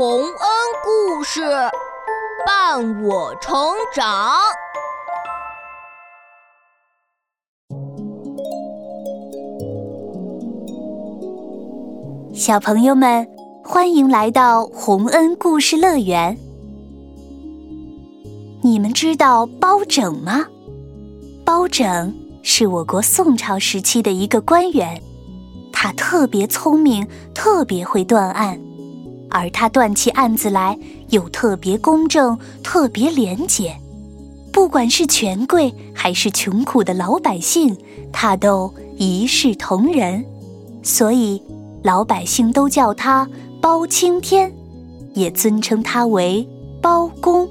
洪恩故事伴我成长。小朋友们，欢迎来到洪恩故事乐园。你们知道包拯吗？包拯是我国宋朝时期的一个官员，他特别聪明，特别会断案，而他断起案子来又特别公正，特别廉洁。不管是权贵还是穷苦的老百姓，他都一视同仁，所以。老百姓都叫他包青天，也尊称他为包公。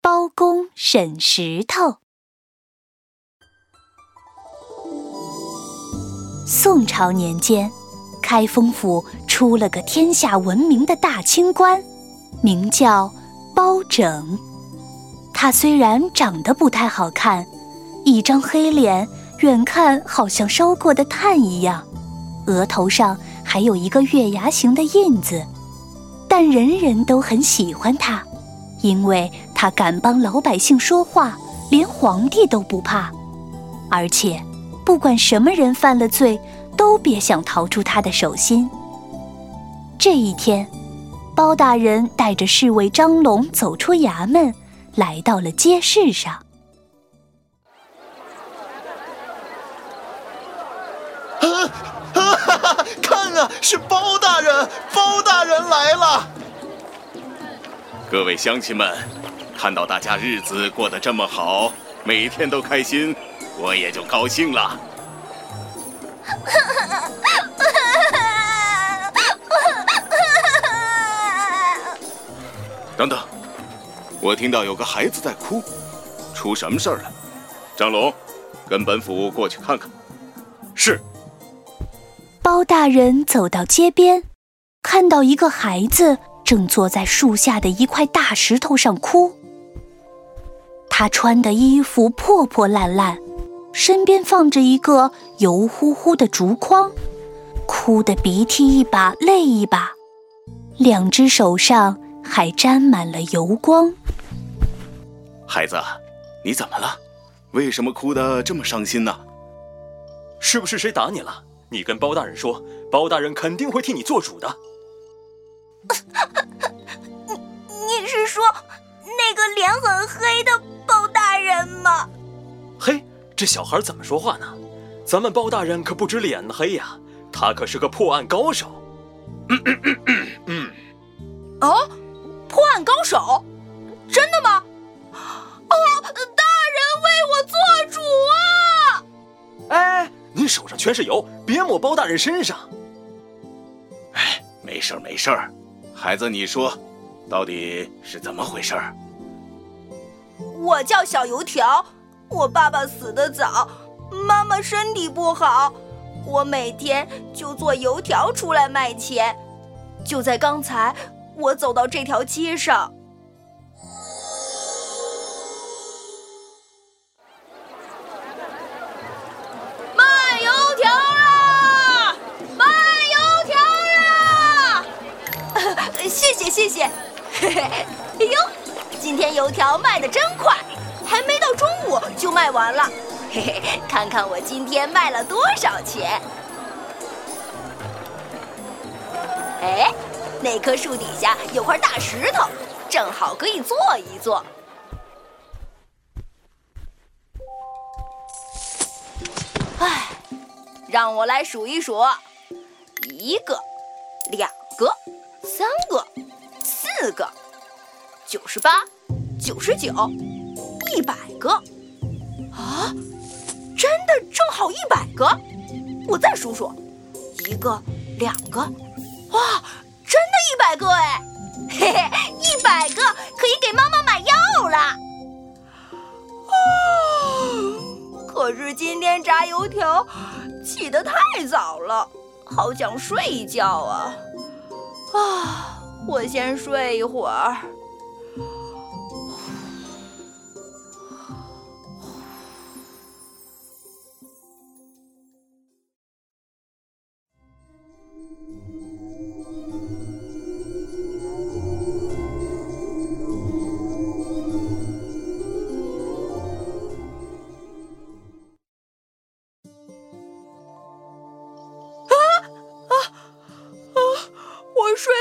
包公审石头。宋朝年间，开封府出了个天下闻名的大清官，名叫包拯。他虽然长得不太好看。一张黑脸，远看好像烧过的炭一样，额头上还有一个月牙形的印子，但人人都很喜欢他，因为他敢帮老百姓说话，连皇帝都不怕，而且不管什么人犯了罪，都别想逃出他的手心。这一天，包大人带着侍卫张龙走出衙门，来到了街市上。看啊，是包大人！包大人来了！各位乡亲们，看到大家日子过得这么好，每天都开心，我也就高兴了。等等，我听到有个孩子在哭，出什么事儿了？张龙，跟本府过去看看。是。包大人走到街边，看到一个孩子正坐在树下的一块大石头上哭。他穿的衣服破破烂烂，身边放着一个油乎乎的竹筐，哭得鼻涕一把泪一把，两只手上还沾满了油光。孩子，你怎么了？为什么哭得这么伤心呢？是不是谁打你了？你跟包大人说，包大人肯定会替你做主的。你 你是说那个脸很黑的包大人吗？嘿，这小孩怎么说话呢？咱们包大人可不止脸黑呀，他可是个破案高手。嗯嗯嗯嗯嗯。哦，破案高手，真的吗？哦，大人为我做主啊！哎。你手上全是油，别抹包大人身上。哎，没事儿没事儿，孩子，你说，到底是怎么回事儿？我叫小油条，我爸爸死得早，妈妈身体不好，我每天就做油条出来卖钱。就在刚才，我走到这条街上。卖油条啦！卖油条啦 谢谢，嘿嘿，哎呦，今天油条卖的真快，卖完了，嘿嘿，看看我今天卖了多少钱。哎，那棵树底下有块大石头，正好可以坐一坐。哎，让我来数一数，一个，两个，三个。四个，九十八，九十九，一百个，啊，真的正好一百个！我再数数，一个，两个，哇，真的一百个哎！嘿 嘿，一百个可以给妈妈买药了。啊，可是今天炸油条起得太早了，好想睡一觉啊！啊。我先睡一会儿。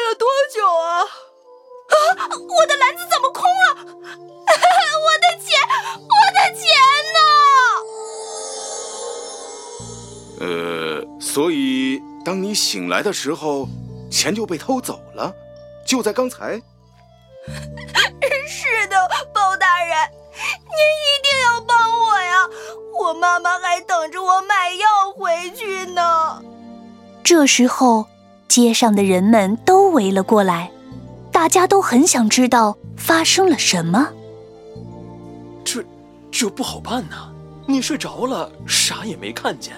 了多久啊？啊！我的篮子怎么空了？我的钱，我的钱呢？呃，所以当你醒来的时候，钱就被偷走了，就在刚才。是的，包大人，您一定要帮我呀！我妈妈还等着我买药回去呢。这时候，街上的人们都围了过来，大家都很想知道发生了什么。这，这不好办呐！你睡着了，啥也没看见。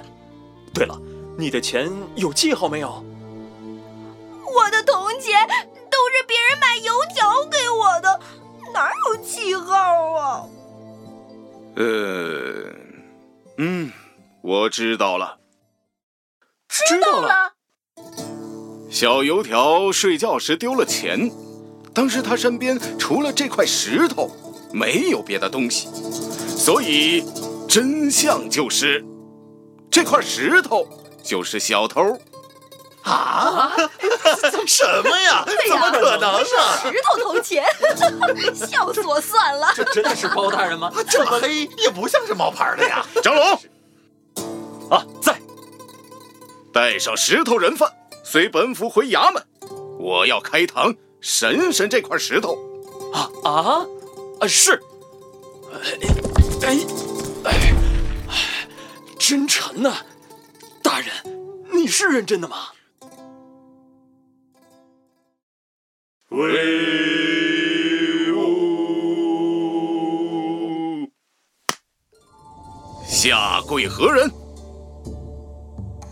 对了，你的钱有记号没有？我的铜钱都是别人买油条给我的，哪有记号啊？呃，嗯，我知道了。知道了。小油条睡觉时丢了钱，当时他身边除了这块石头，没有别的东西，所以真相就是这块石头就是小偷。啊？什么 呀？怎么可能啊？石头偷钱，笑死我算了。这真的是包大人吗？这么黑也不像是冒牌的呀。张龙，啊，在。带上石头人犯，随本府回衙门。我要开堂审审这块石头。啊啊啊！是。哎哎哎！真沉呐，大人，你是认真的吗？威武！下跪何人？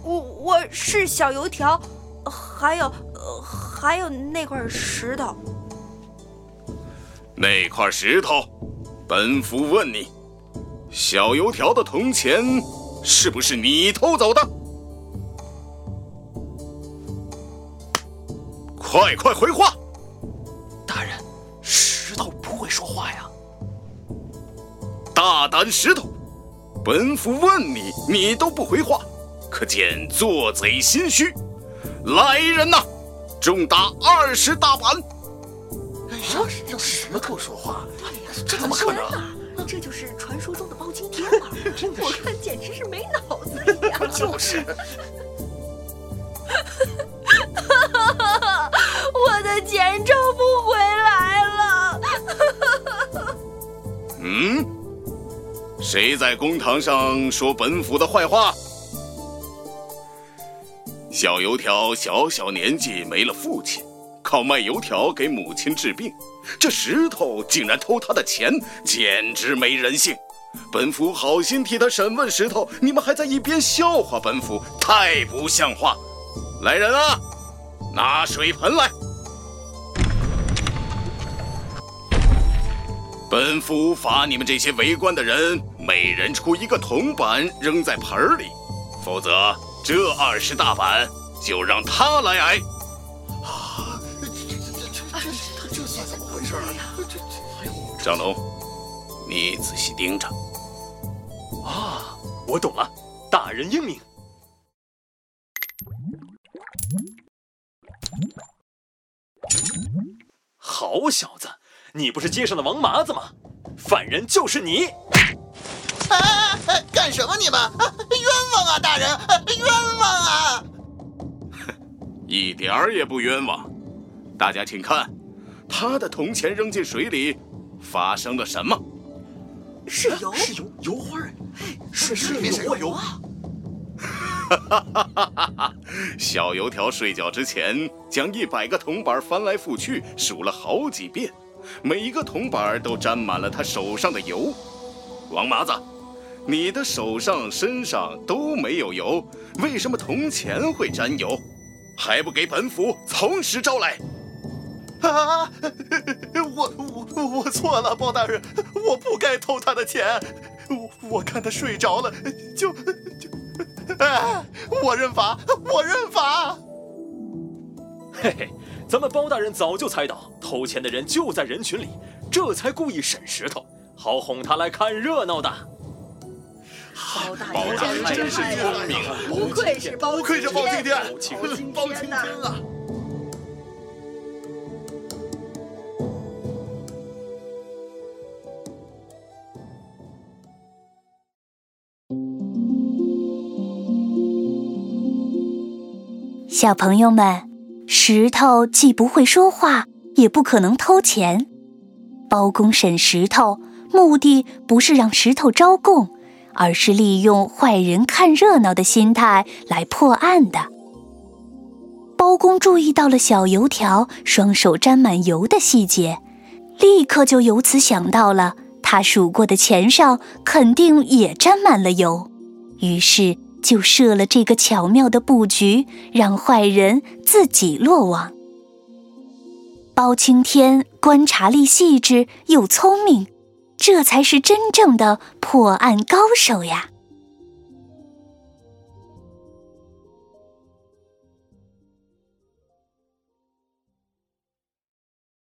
我我是小油条，还有还有那块石头。那块石头，本府问你，小油条的铜钱是不是你偷走的？快快回话！大人，石头不会说话呀。大胆石头，本府问你，你都不回话。可见做贼心虚，来人呐，重打二十大板！要是要是什么不说话，这怎么可能？这就是传说中的包青天吗？我看简直是没脑子一样。就是。我的钱挣不回来了。嗯？谁在公堂上说本府的坏话？小油条小小年纪没了父亲，靠卖油条给母亲治病。这石头竟然偷他的钱，简直没人性！本府好心替他审问石头，你们还在一边笑话本府，太不像话！来人啊，拿水盆来！本府罚你们这些围观的人，每人出一个铜板扔在盆里，否则。这二十大板就让他来挨。啊，这这这这这这这算怎么回事啊？这这张龙，你仔细盯着。啊，我懂了，大人英明。好小子，你不是街上的王麻子吗？犯人就是你。哎哎哎，干什么你们？冤枉啊，大人，冤枉啊！一点儿也不冤枉。大家请看，他的铜钱扔进水里，发生了什么？是油，是油，油花是是油油啊！哈哈哈哈哈！小油条睡觉之前，将一百个铜板翻来覆去数了好几遍，每一个铜板都沾满了他手上的油。王麻子。你的手上、身上都没有油，为什么铜钱会沾油？还不给本府从实招来！啊！我我我错了，包大人，我不该偷他的钱。我我看他睡着了，就就……哎，我认罚，我认罚。嘿嘿，咱们包大人早就猜到偷钱的人就在人群里，这才故意审石头，好哄他来看热闹的。包大人真是聪明啊！不愧是包青天，包青天啊！小朋友们，石头既不会说话，也不可能偷钱。包公审石头，目的不是让石头招供。而是利用坏人看热闹的心态来破案的。包公注意到了小油条双手沾满油的细节，立刻就由此想到了他数过的钱上肯定也沾满了油，于是就设了这个巧妙的布局，让坏人自己落网。包青天观察力细致又聪明，这才是真正的破案高手呀。